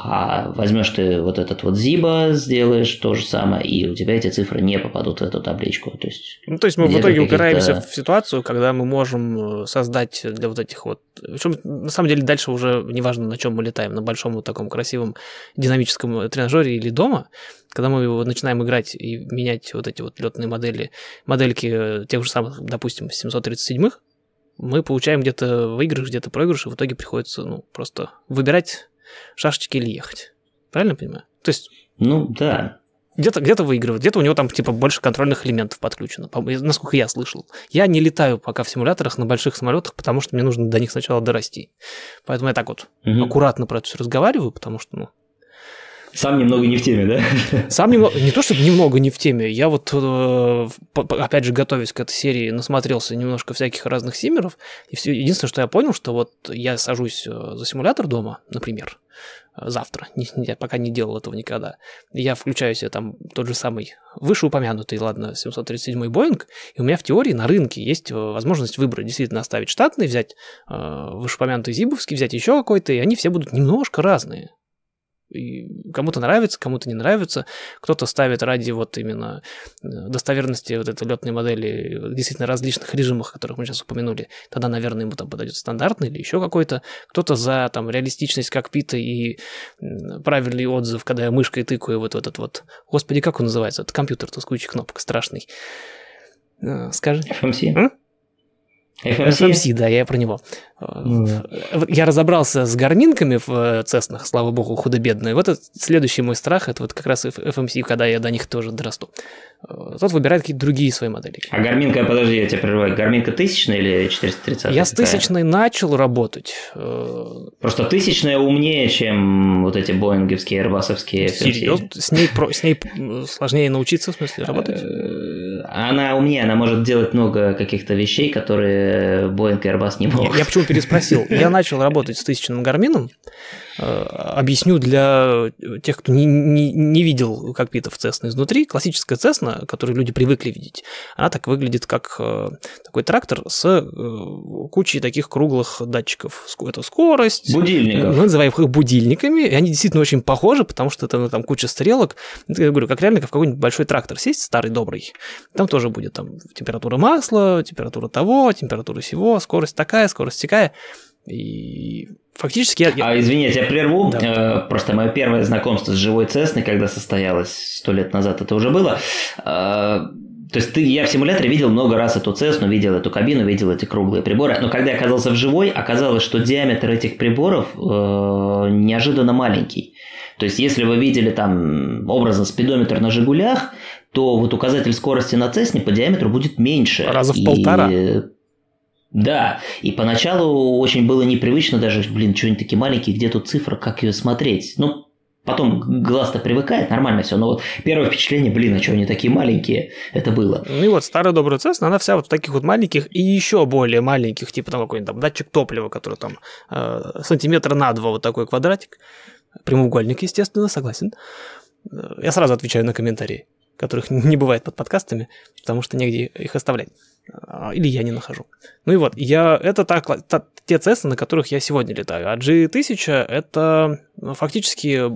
А возьмешь ты вот этот вот Зиба, сделаешь то же самое, и у тебя эти цифры не попадут в эту табличку. То есть, ну, то есть мы в итоге упираемся в ситуацию, когда мы можем э, создать для вот этих вот... Причем, на самом деле, дальше уже неважно, на чем мы летаем, на большом вот таком красивом динамическом тренажере или дома, когда мы его начинаем играть и менять вот эти вот летные модели, модельки тех же самых, допустим, 737-х, мы получаем где-то выигрыш, где-то проигрыш, и в итоге приходится ну, просто выбирать шашечки или ехать. Правильно понимаю? То есть... Ну, да. Где-то где выигрывает, где-то у него там типа больше контрольных элементов подключено, насколько я слышал. Я не летаю пока в симуляторах на больших самолетах, потому что мне нужно до них сначала дорасти. Поэтому я так вот угу. аккуратно про это все разговариваю, потому что, ну, сам немного не в теме, да? Сам немного, не то чтобы немного не в теме, я вот, э, опять же, готовясь к этой серии, насмотрелся немножко всяких разных симеров, и все, единственное, что я понял, что вот я сажусь э, за симулятор дома, например, э, завтра, я пока не делал этого никогда, я включаю себе там тот же самый вышеупомянутый, ладно, 737 Боинг, и у меня в теории на рынке есть возможность выбрать, действительно оставить штатный, взять вышеупомянутый Зибовский, взять еще какой-то, и они все будут немножко разные. Кому-то нравится, кому-то не нравится. Кто-то ставит ради вот именно э, достоверности вот этой летной модели в действительно различных режимах, которых мы сейчас упомянули. Тогда, наверное, ему там подойдет стандартный или еще какой-то. Кто-то за там реалистичность кокпита и правильный отзыв, когда я мышкой тыкаю вот этот вот... Господи, как он называется? Это компьютер-то с кучей кнопок страшный. Э, скажи. FMC? А? FMC? FMC, да, я про него. Mm. Я разобрался с гарминками в э, Цеснах, слава богу, худо-бедно. И вот это следующий мой страх, это вот как раз FMC, когда я до них тоже дорасту. Э, тот выбирает какие-то другие свои модели. А гарминка, подожди, я тебя прерываю, гарминка тысячная или 430? Я с тысячной начал работать. Просто тысячная умнее, чем вот эти боинговские, airbusовские Серьезно? С ней, про... с ней сложнее научиться, в смысле, работать? Она умнее, она может делать много каких-то вещей, которые Boeing и Airbus не могут. Я почему переспросил. Я начал работать с тысячным гармином. Э, объясню для тех, кто не, не, не видел кокпитов Cessna изнутри. Классическая Cessna, которую люди привыкли видеть, она так выглядит, как э, такой трактор с э, кучей таких круглых датчиков. Это скорость. Будильников. Мы называем их будильниками, и они действительно очень похожи, потому что это ну, там куча стрелок. Я говорю, как реально как в какой-нибудь большой трактор сесть, старый добрый. Там тоже будет там температура масла, температура того, температура всего, скорость такая, скорость такая. И фактически я... А, извини, я тебя прерву. Да. Э, просто мое первое знакомство с живой Цесной, когда состоялось сто лет назад, это уже было. Э, то есть ты, я в симуляторе видел много раз эту Цесну, видел эту кабину, видел эти круглые приборы. Но когда я оказался в живой, оказалось, что диаметр этих приборов э, неожиданно маленький. То есть, если вы видели там образно спидометр на «Жигулях», то вот указатель скорости на Цесне по диаметру будет меньше. Раза в полтора. Да, и поначалу очень было непривычно даже, блин, что-нибудь такие маленькие, где тут цифра, как ее смотреть. Ну, потом глаз-то привыкает, нормально все, но вот первое впечатление, блин, а что они такие маленькие, это было. Ну и вот старая добрая Cessna, она вся вот в таких вот маленьких и еще более маленьких, типа там какой-нибудь там датчик топлива, который там э, сантиметра на два вот такой квадратик, прямоугольник, естественно, согласен. Э, я сразу отвечаю на комментарии, которых не бывает под подкастами, потому что негде их оставлять. А, или я не нахожу. Ну и вот, я, это та, та, те цесты, на которых я сегодня летаю. А G1000 это ну, фактически,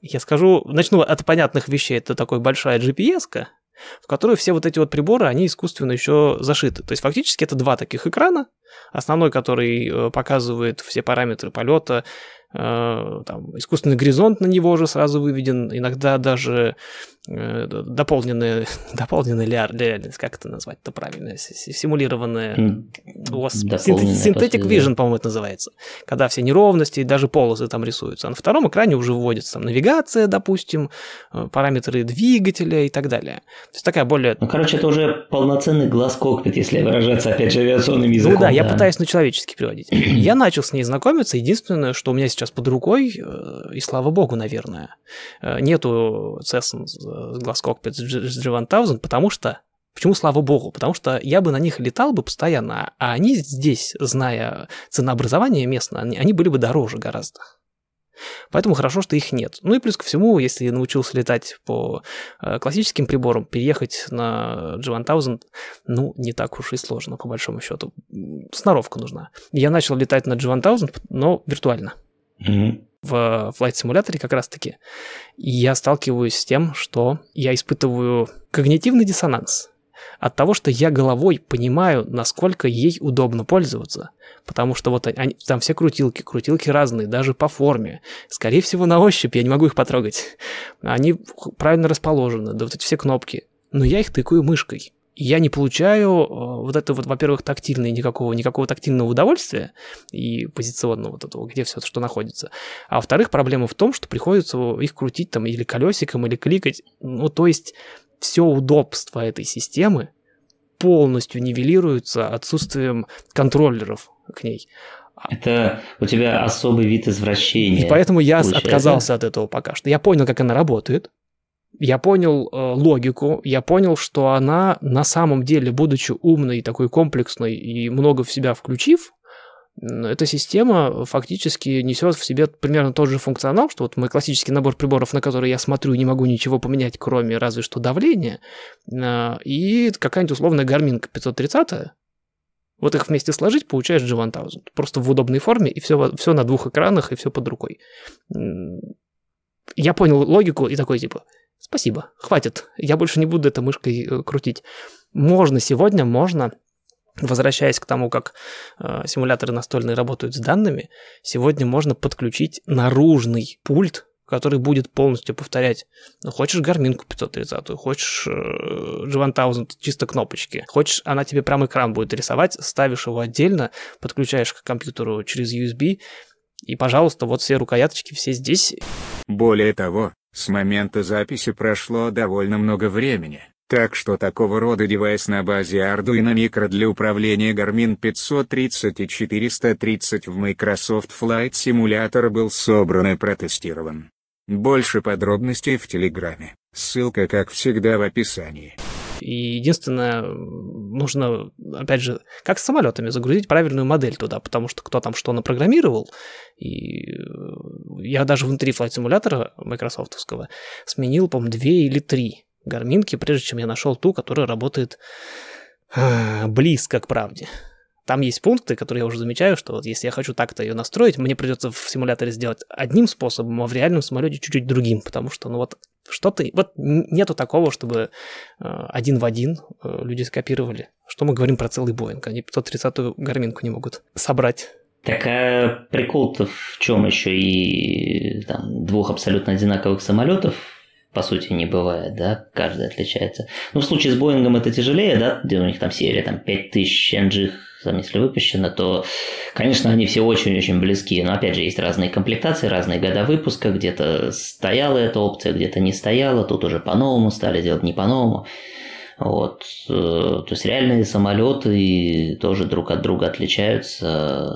я скажу, начну от понятных вещей. Это такой большая GPS, в которую все вот эти вот приборы, они искусственно еще зашиты. То есть фактически это два таких экрана. Основной, который э, показывает все параметры полета, Э, там, искусственный горизонт на него уже сразу выведен, иногда даже дополненная, дополненная реальность, как это назвать-то правильно, симулированная, Synthetic Vision, по-моему, это называется, когда все неровности и даже полосы там рисуются. А на втором экране уже вводится там навигация, допустим, э, параметры двигателя и так далее. То есть такая более... Ну, короче, это уже полноценный глаз кокпит, если выражаться, опять же, авиационным языком. Ну да, да. я пытаюсь на человеческий переводить. Я начал с ней знакомиться, единственное, что у меня сейчас под рукой, э, и слава богу, наверное, э, нету Cessna Glass Cockpit G1000, потому что Почему, слава богу? Потому что я бы на них летал бы постоянно, а они здесь, зная ценообразование местное, они были бы дороже гораздо. Поэтому хорошо, что их нет. Ну и плюс ко всему, если научился летать по э, классическим приборам, переехать на G1000, ну, не так уж и сложно, по большому счету. Сноровка нужна. Я начал летать на G1000, но виртуально. Mm-hmm. В Flight Simulator как раз-таки, я сталкиваюсь с тем, что я испытываю когнитивный диссонанс от того, что я головой понимаю, насколько ей удобно пользоваться. Потому что вот они, там все крутилки, крутилки разные, даже по форме. Скорее всего, на ощупь я не могу их потрогать. Они правильно расположены, да вот эти все кнопки. Но я их тыкаю мышкой я не получаю э, вот это вот, во-первых, тактильное, никакого, никакого тактильного удовольствия и позиционного вот этого, где все это что находится. А во-вторых, проблема в том, что приходится их крутить там или колесиком, или кликать. Ну, то есть все удобство этой системы полностью нивелируется отсутствием контроллеров к ней. Это у тебя особый вид извращения. И поэтому я получается. отказался от этого пока что. Я понял, как она работает я понял э, логику, я понял, что она на самом деле, будучи умной, такой комплексной и много в себя включив, эта система фактически несет в себе примерно тот же функционал, что вот мой классический набор приборов, на который я смотрю, не могу ничего поменять, кроме разве что давления, э, и какая-нибудь условная гарминка 530 вот их вместе сложить, получаешь G1000. Просто в удобной форме, и все, все на двух экранах, и все под рукой. Я понял логику и такой типа, Спасибо, хватит. Я больше не буду этой мышкой э, крутить. Можно сегодня, можно Возвращаясь к тому, как э, симуляторы настольные работают с данными, сегодня можно подключить наружный пульт, который будет полностью повторять. Ну, хочешь гарминку 530, хочешь э, G1000, чисто кнопочки. Хочешь, она тебе прям экран будет рисовать, ставишь его отдельно, подключаешь к компьютеру через USB, и, пожалуйста, вот все рукояточки все здесь. Более того, с момента записи прошло довольно много времени, так что такого рода девайс на базе Arduino Micro для управления Garmin 530 и 430 в Microsoft Flight Simulator был собран и протестирован. Больше подробностей в Телеграме, ссылка как всегда в описании. И единственное, нужно, опять же, как с самолетами, загрузить правильную модель туда, потому что кто там что напрограммировал, и э, я даже внутри флайт симулятора майкрософтовского сменил, по-моему, две или три гарминки, прежде чем я нашел ту, которая работает э, близко к правде. Там есть пункты, которые я уже замечаю, что вот если я хочу так-то ее настроить, мне придется в симуляторе сделать одним способом, а в реальном самолете чуть-чуть другим, потому что, ну вот, что-то... Вот нету такого, чтобы э, один в один э, люди скопировали. Что мы говорим про целый Боинг? Они 530-ю гарминку не могут собрать. Так а прикол-то в чем еще и там, двух абсолютно одинаковых самолетов по сути, не бывает, да, каждый отличается. Ну, в случае с Боингом это тяжелее, да, где у них там серия там 5000 NG там, если выпущено, то, конечно, они все очень-очень близки. Но, опять же, есть разные комплектации, разные года выпуска. Где-то стояла эта опция, где-то не стояла. Тут уже по-новому стали делать, не по-новому. Вот. Э, то есть реальные самолеты тоже друг от друга отличаются.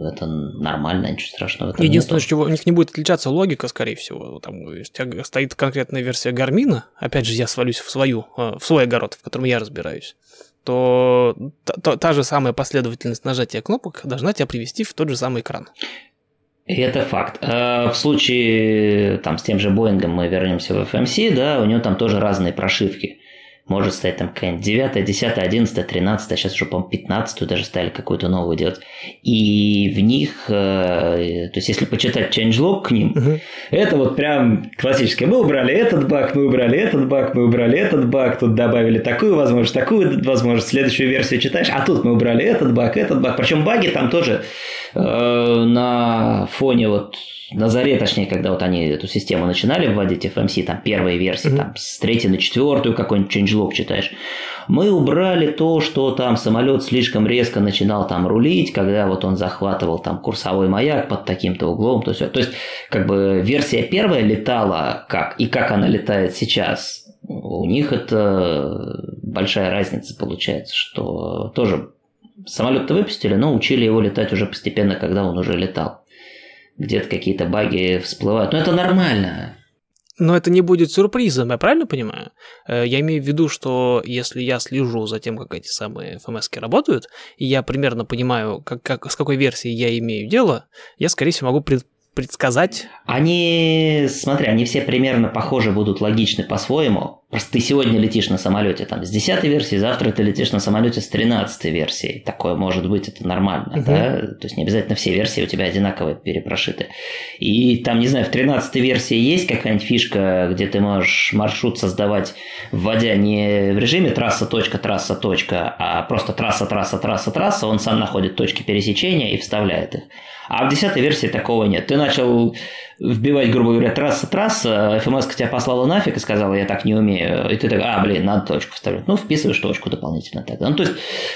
Это нормально, ничего страшного. Единственное, нету. чего у них не будет отличаться логика, скорее всего. Там стоит конкретная версия Гармина. Опять же, я свалюсь в свою, э, в свой огород, в котором я разбираюсь то та, та же самая последовательность нажатия кнопок должна тебя привести в тот же самый экран. Это факт. А в случае там, с тем же Боингом мы вернемся в FMC, да, у него там тоже разные прошивки может стоять там какая-нибудь 9, 10, 11, 13, сейчас уже, по-моему, 15 даже стали какую-то новую делать. И в них, э, то есть если почитать changelog к ним, uh-huh. это вот прям классическое. Мы убрали этот баг, мы убрали этот баг, мы убрали этот баг, тут добавили такую возможность, такую возможность, следующую версию читаешь, а тут мы убрали этот баг, этот баг. Причем баги там тоже на фоне вот на заре, точнее, когда вот они эту систему начинали вводить, FMC, там первые версии, mm-hmm. там с третьей на четвертую какой-нибудь changelog читаешь, мы убрали то, что там самолет слишком резко начинал там рулить, когда вот он захватывал там курсовой маяк под таким-то углом, то есть, то есть как бы версия первая летала как, и как она летает сейчас, у них это большая разница получается, что тоже самолет-то выпустили, но учили его летать уже постепенно, когда он уже летал где-то какие-то баги всплывают. Но это нормально. Но это не будет сюрпризом, я правильно понимаю? Э, я имею в виду, что если я слежу за тем, как эти самые фмс работают, и я примерно понимаю, как, как, с какой версией я имею дело, я, скорее всего, могу пред, предсказать. Они, смотри, они все примерно похожи будут логичны по-своему, Просто ты сегодня летишь на самолете там с 10 версии, завтра ты летишь на самолете с 13 версией. Такое может быть, это нормально, угу. да? То есть не обязательно все версии у тебя одинаково перепрошиты. И там, не знаю, в 13 версии есть какая-нибудь фишка, где ты можешь маршрут создавать, вводя не в режиме трасса, точка, трасса, точка, а просто трасса, трасса, трасса, трасса, он сам находит точки пересечения и вставляет их. А в 10 версии такого нет. Ты начал вбивать, грубо говоря, трасса, трасса, ФМС тебя послала нафиг и сказала, я так не умею. И ты так, а, блин, надо точку вставлять. Ну, вписываешь точку дополнительно тогда. Ну, то есть,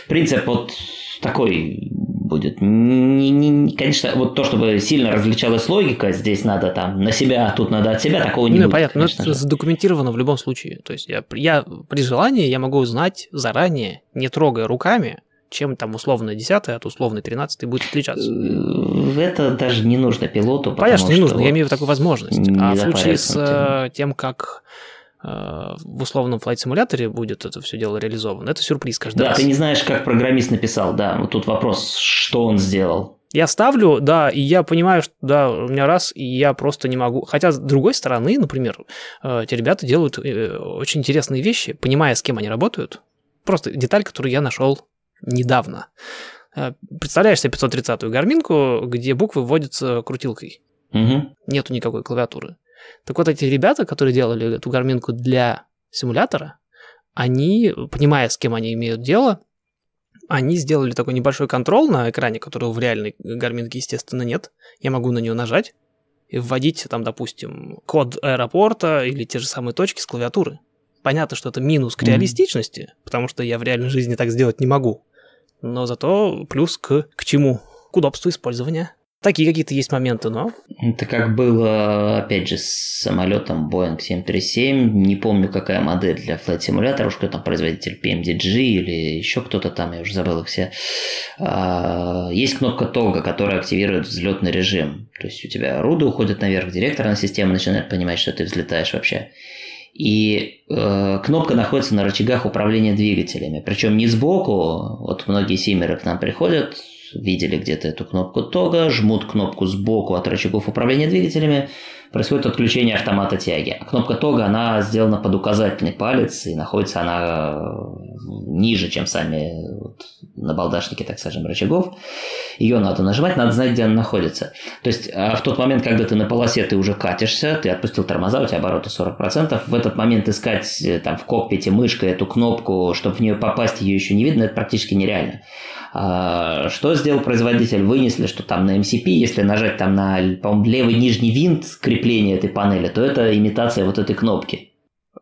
принцип вот такой будет. Не, не, конечно, вот то, чтобы сильно различалась логика, здесь надо там на себя, тут надо от себя, такого не ну, будет. Понятно, но это задокументировано в любом случае. То есть я, я при желании я могу знать заранее, не трогая руками, чем там условно 10 от условной 13 будет отличаться. Э, это даже не нужно пилоту. Понятно, не нужно, я имею в виду такую возможность. А в случае с э, тем, как э, в условном флайт симуляторе будет это все дело реализовано. Это сюрприз каждый да, раз. Да, ты не знаешь, как программист написал, да. Вот тут вопрос, что он сделал. Я ставлю, да, и я понимаю, что да, у меня раз, и я просто не могу. Хотя, с другой стороны, например, эти ребята делают очень интересные вещи, понимая, с кем они работают. Просто деталь, которую я нашел недавно. Э, представляешь себе 530-ю гарминку, где буквы вводятся крутилкой. Угу. Нету никакой клавиатуры. Так вот, эти ребята, которые делали эту гарминку для симулятора, они, понимая, с кем они имеют дело, они сделали такой небольшой контрол на экране, которого в реальной гарминке, естественно, нет. Я могу на нее нажать и вводить там, допустим, код аэропорта или те же самые точки с клавиатуры. Понятно, что это минус к реалистичности, mm-hmm. потому что я в реальной жизни так сделать не могу. Но зато плюс к, к чему? К удобству использования. Такие какие-то есть моменты, но... Это как было, опять же, с самолетом Boeing 737. Не помню, какая модель для Flight Simulator, уж кто там производитель PMDG или еще кто-то там, я уже забыл их все. А, есть кнопка тога, которая активирует взлетный режим. То есть у тебя руды уходят наверх, директорная система начинает понимать, что ты взлетаешь вообще. И э, кнопка находится на рычагах управления двигателями. Причем не сбоку, вот многие симеры к нам приходят, видели где-то эту кнопку тога, жмут кнопку сбоку от рычагов управления двигателями, происходит отключение автомата тяги. А кнопка тога, она сделана под указательный палец, и находится она э, ниже, чем сами вот, набалдашники, так скажем, рычагов. Ее надо нажимать, надо знать, где она находится. То есть а в тот момент, когда ты на полосе, ты уже катишься, ты отпустил тормоза, у тебя обороты 40%, в этот момент искать э, там в кокпите мышкой эту кнопку, чтобы в нее попасть, ее еще не видно, это практически нереально. А, что сделал производитель? Вынесли, что там на MCP, если нажать там на, левый нижний винт крепления этой панели, то это имитация вот этой кнопки.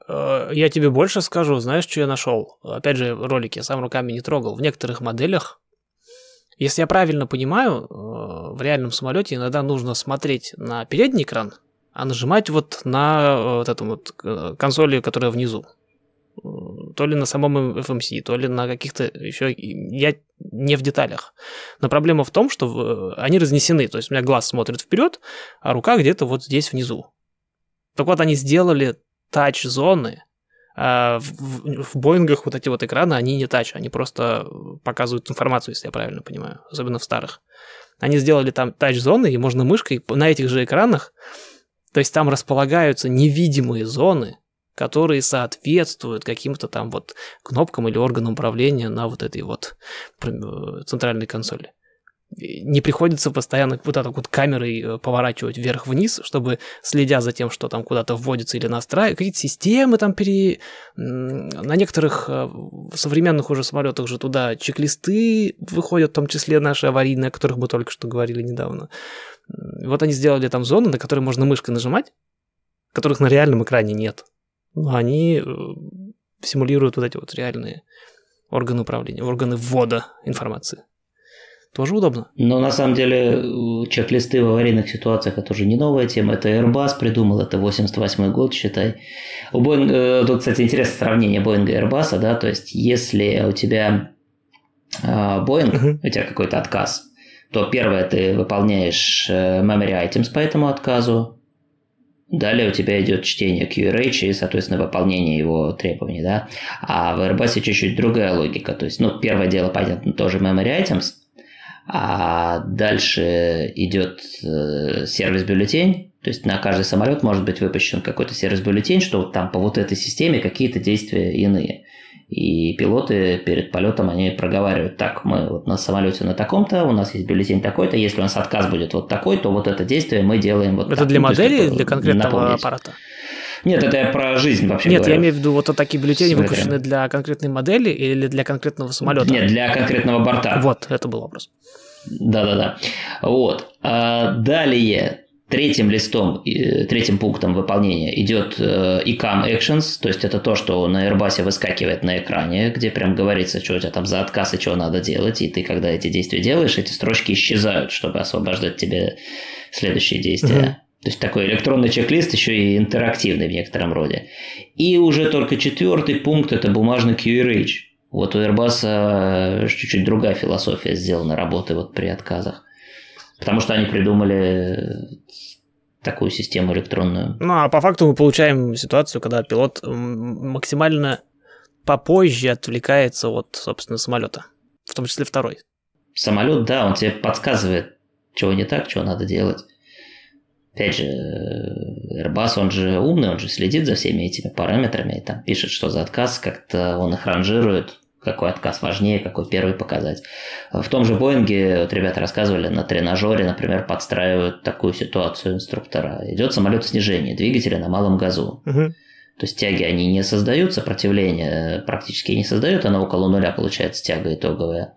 Э, я тебе больше скажу, знаешь, что я нашел? Опять же, ролики я сам руками не трогал. В некоторых моделях, если я правильно понимаю, э, в реальном самолете иногда нужно смотреть на передний экран, а нажимать вот на вот эту вот консоли, которая внизу то ли на самом FMC, то ли на каких-то еще... Я не в деталях. Но проблема в том, что они разнесены. То есть у меня глаз смотрит вперед, а рука где-то вот здесь внизу. Так вот, они сделали тач-зоны, а в, в Боингах вот эти вот экраны, они не тач, они просто показывают информацию, если я правильно понимаю, особенно в старых. Они сделали там тач-зоны, и можно мышкой на этих же экранах, то есть там располагаются невидимые зоны, которые соответствуют каким-то там вот кнопкам или органам управления на вот этой вот э, центральной консоли. Не приходится постоянно вот так вот камерой э, поворачивать вверх-вниз, чтобы, следя за тем, что там куда-то вводится или настраивать, какие-то системы там пере... На некоторых э, современных уже самолетах же туда чек-листы выходят, в том числе наши аварийные, о которых мы только что говорили недавно. Вот они сделали там зоны, на которые можно мышкой нажимать, которых на реальном экране нет они э, симулируют вот эти вот реальные органы управления, органы ввода информации. Тоже удобно. Но на самом деле чек-листы в аварийных ситуациях это уже не новая тема. Это Airbus придумал, это 88 год, считай. У Boeing, э, тут, кстати, интересное сравнение Boeing и Airbus, да, то есть если у тебя Boeing, uh-huh. у тебя какой-то отказ, то первое, ты выполняешь э, memory items по этому отказу, Далее у тебя идет чтение QRH и, соответственно, выполнение его требований, да. А в Airbus чуть-чуть другая логика. То есть, ну, первое дело, понятно, тоже memory items, а дальше идет э, сервис-бюллетень, То есть на каждый самолет может быть выпущен какой-то сервис-бюллетень, что вот там по вот этой системе какие-то действия иные. И пилоты перед полетом они проговаривают, так, мы вот на самолете на таком-то, у нас есть бюллетень такой-то, если у нас отказ будет вот такой, то вот это действие мы делаем вот Это так. для Ну, есть модели или для конкретного напомнить. аппарата? Нет, это я про жизнь вообще Нет, говорю. я имею в виду вот такие бюллетени Смотря. выпущены для конкретной модели или для конкретного самолета? Нет, для конкретного борта. Вот, это был вопрос. Да-да-да. Вот. А далее третьим листом, э, третьим пунктом выполнения идет э, ICAM Actions, то есть это то, что на Airbus выскакивает на экране, где прям говорится, что у тебя там за отказ и что надо делать, и ты, когда эти действия делаешь, эти строчки исчезают, чтобы освобождать тебе следующие действия. То есть такой электронный чек-лист еще и интерактивный в некотором роде. И уже только четвертый пункт – это бумажный QRH. Вот у Airbus э, чуть-чуть другая философия сделана работы вот при отказах. Потому что они придумали такую систему электронную. Ну, а по факту мы получаем ситуацию, когда пилот максимально попозже отвлекается от, собственно, самолета. В том числе второй. Самолет, да, он тебе подсказывает, чего не так, чего надо делать. Опять же, э, Airbus, он же умный, он же следит за всеми этими параметрами, и там пишет, что за отказ, как-то он их ранжирует, какой отказ важнее, какой первый показать. В том же Боинге, вот ребята рассказывали, на тренажере, например, подстраивают такую ситуацию инструктора. Идет самолет в снижении, двигатели на малом газу. Мгм. То есть тяги, они не создают, сопротивление практически не создают, она около нуля получается тяга итоговая.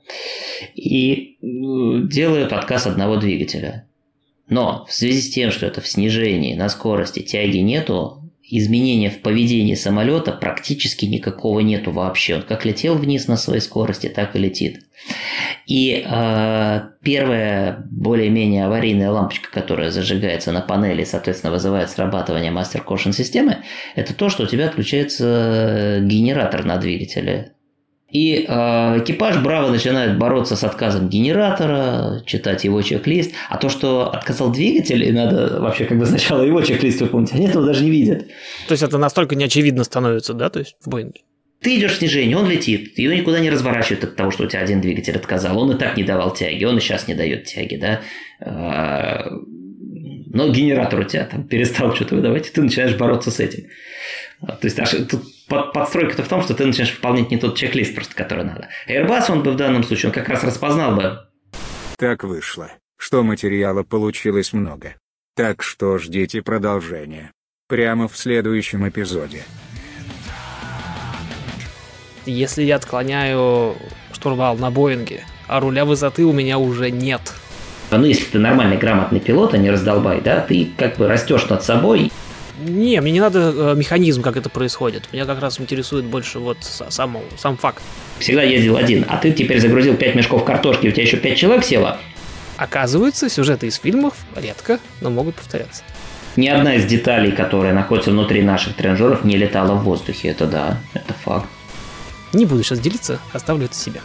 И э, делают отказ одного двигателя. Но в связи с тем, что это в снижении, на скорости тяги нету, изменения в поведении самолета практически никакого нету вообще. Он как летел вниз на своей скорости, так и летит. И э, первая более-менее аварийная лампочка, которая зажигается на панели, соответственно, вызывает срабатывание мастер caution системы, это то, что у тебя отключается генератор на двигателе. И э, экипаж браво начинает бороться с отказом генератора, читать его чек-лист. А то, что отказал двигатель, и надо вообще как бы сначала его чек-лист выполнить, они этого даже не видят. То есть это настолько неочевидно становится, да, то есть в Боинге? Ты идешь в снижение, он летит, ее никуда не разворачивает от того, что у тебя один двигатель отказал. Он и так не давал тяги, он и сейчас не дает тяги, да. А, Но генератор у тебя там перестал что-то выдавать, и ты начинаешь бороться с этим. А, То есть аж тут под- подстройка-то в том, что ты начинаешь выполнять не тот чек-лист просто, который надо. Airbus, он бы в данном случае, он как раз распознал бы, Так вышло, что материала получилось много. Так что ждите продолжения. Прямо в следующем эпизоде. Если я отклоняю штурвал на Боинге, а руля высоты у меня уже нет. ну если ты нормальный, грамотный пилот, а не раздолбай, да, ты как бы растешь над собой, Не, мне не надо э, механизм, как это происходит. Меня как раз интересует больше вот сам, сам факт. всегда ездил один, а ты теперь загрузил 5 мешков картошки, у тебя еще 5 человек село, Оказывается, сюжеты из фильмов редко, но могут повторяться. Ни одна из деталей, которые находятся внутри наших тренажеров, не летала в воздухе. Это да, это факт. Не буду сейчас делиться, оставлю это себе.